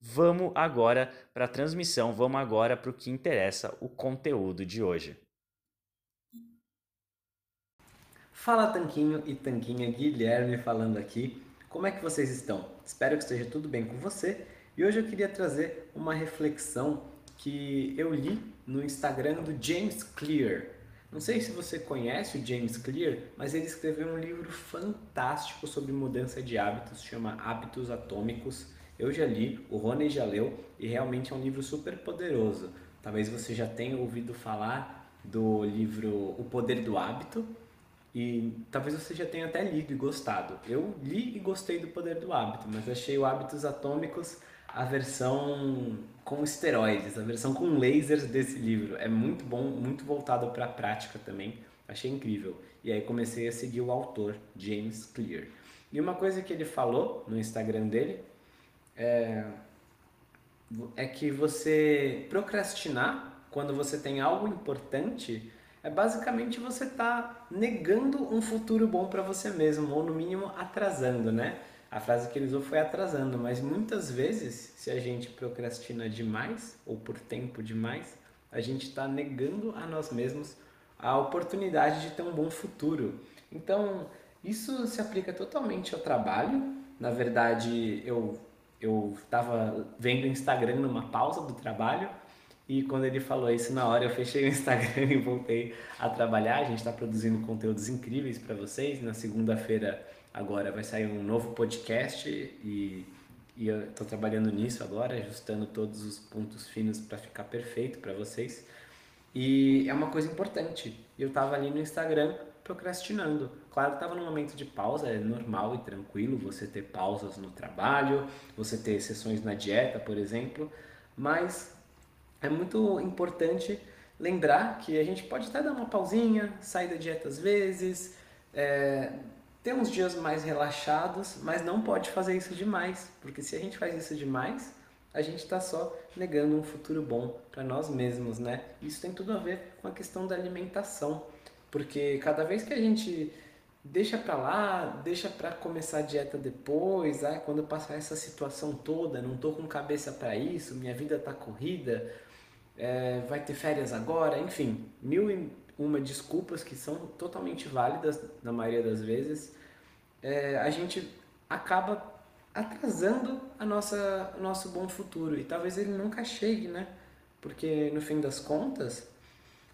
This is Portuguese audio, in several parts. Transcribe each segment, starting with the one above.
Vamos agora para a transmissão, vamos agora para o que interessa, o conteúdo de hoje. Fala Tanquinho e Tanquinha, Guilherme falando aqui. Como é que vocês estão? Espero que esteja tudo bem com você. E hoje eu queria trazer uma reflexão que eu li no Instagram do James Clear. Não sei se você conhece o James Clear, mas ele escreveu um livro fantástico sobre mudança de hábitos, chama Hábitos Atômicos. Eu já li, o Rony já leu e realmente é um livro super poderoso. Talvez você já tenha ouvido falar do livro O Poder do Hábito e talvez você já tenha até lido e gostado. Eu li e gostei do Poder do Hábito, mas achei o Hábitos Atômicos a versão com esteroides, a versão com lasers desse livro. É muito bom, muito voltado para a prática também. Achei incrível. E aí comecei a seguir o autor, James Clear. E uma coisa que ele falou no Instagram dele é, é que você procrastinar quando você tem algo importante é basicamente você tá negando um futuro bom para você mesmo, ou no mínimo atrasando, né? A frase que ele usou foi atrasando, mas muitas vezes, se a gente procrastina demais ou por tempo demais, a gente está negando a nós mesmos a oportunidade de ter um bom futuro. Então, isso se aplica totalmente ao trabalho. Na verdade, eu eu estava vendo o Instagram numa pausa do trabalho e quando ele falou isso na hora eu fechei o Instagram e voltei a trabalhar. A gente está produzindo conteúdos incríveis para vocês. Na segunda-feira agora vai sair um novo podcast e, e eu estou trabalhando nisso agora, ajustando todos os pontos finos para ficar perfeito para vocês. E é uma coisa importante. Eu estava ali no Instagram procrastinando. Claro estava num momento de pausa, é normal e tranquilo você ter pausas no trabalho, você ter sessões na dieta, por exemplo, mas é muito importante lembrar que a gente pode até dar uma pausinha, sair da dieta às vezes, é, ter uns dias mais relaxados, mas não pode fazer isso demais, porque se a gente faz isso demais, a gente está só negando um futuro bom para nós mesmos, né? Isso tem tudo a ver com a questão da alimentação. Porque cada vez que a gente deixa para lá, deixa para começar a dieta depois, ah, quando passar essa situação toda, não tô com cabeça para isso, minha vida tá corrida, é, vai ter férias agora, enfim, mil e uma desculpas que são totalmente válidas na maioria das vezes, é, a gente acaba atrasando a nossa nosso bom futuro e talvez ele nunca chegue, né? Porque no fim das contas,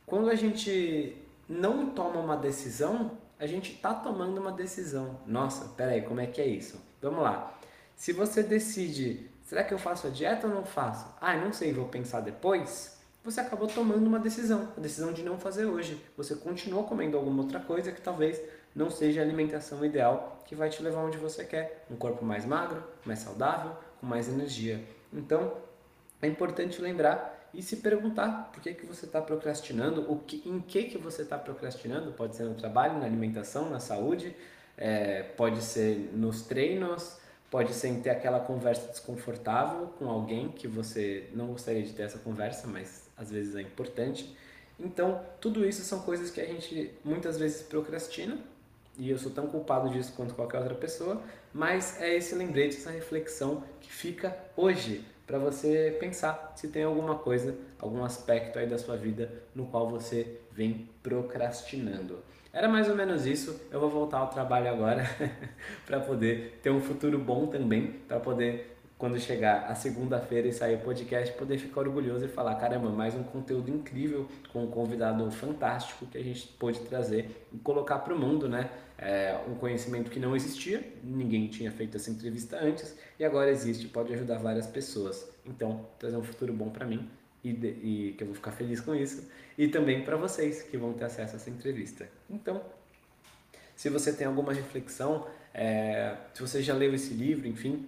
quando a gente não toma uma decisão, a gente está tomando uma decisão. Nossa, peraí, como é que é isso? Vamos lá. Se você decide, será que eu faço a dieta ou não faço? Ah, não sei, vou pensar depois. Você acabou tomando uma decisão, a decisão de não fazer hoje. Você continuou comendo alguma outra coisa que talvez não seja a alimentação ideal que vai te levar onde você quer. Um corpo mais magro, mais saudável, com mais energia. Então, é importante lembrar e se perguntar por que, que você está procrastinando, o que, em que, que você está procrastinando, pode ser no trabalho, na alimentação, na saúde, é, pode ser nos treinos, pode ser em ter aquela conversa desconfortável com alguém que você não gostaria de ter essa conversa, mas às vezes é importante. Então, tudo isso são coisas que a gente muitas vezes procrastina, e eu sou tão culpado disso quanto qualquer outra pessoa, mas é esse lembrete, essa reflexão que fica hoje para você pensar se tem alguma coisa, algum aspecto aí da sua vida no qual você vem procrastinando. Era mais ou menos isso. Eu vou voltar ao trabalho agora para poder ter um futuro bom também, para poder quando chegar a segunda-feira e sair o podcast, poder ficar orgulhoso e falar: caramba, mais um conteúdo incrível com um convidado fantástico que a gente pôde trazer e colocar para o mundo, né? É um conhecimento que não existia, ninguém tinha feito essa entrevista antes e agora existe, pode ajudar várias pessoas. Então, trazer um futuro bom para mim e, de, e que eu vou ficar feliz com isso e também para vocês que vão ter acesso a essa entrevista. Então, se você tem alguma reflexão, é, se você já leu esse livro, enfim,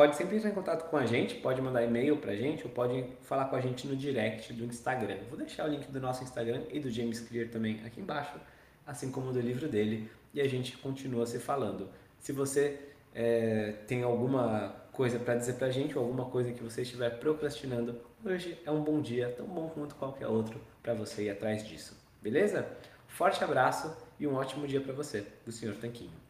pode sempre entrar em contato com a gente, pode mandar e-mail pra gente ou pode falar com a gente no direct do Instagram. Vou deixar o link do nosso Instagram e do James Clear também aqui embaixo, assim como do livro dele, e a gente continua se falando. Se você é, tem alguma coisa para dizer pra gente ou alguma coisa que você estiver procrastinando, hoje é um bom dia, tão bom quanto qualquer outro, para você ir atrás disso. Beleza? Forte abraço e um ótimo dia para você, do Sr. Tanquinho.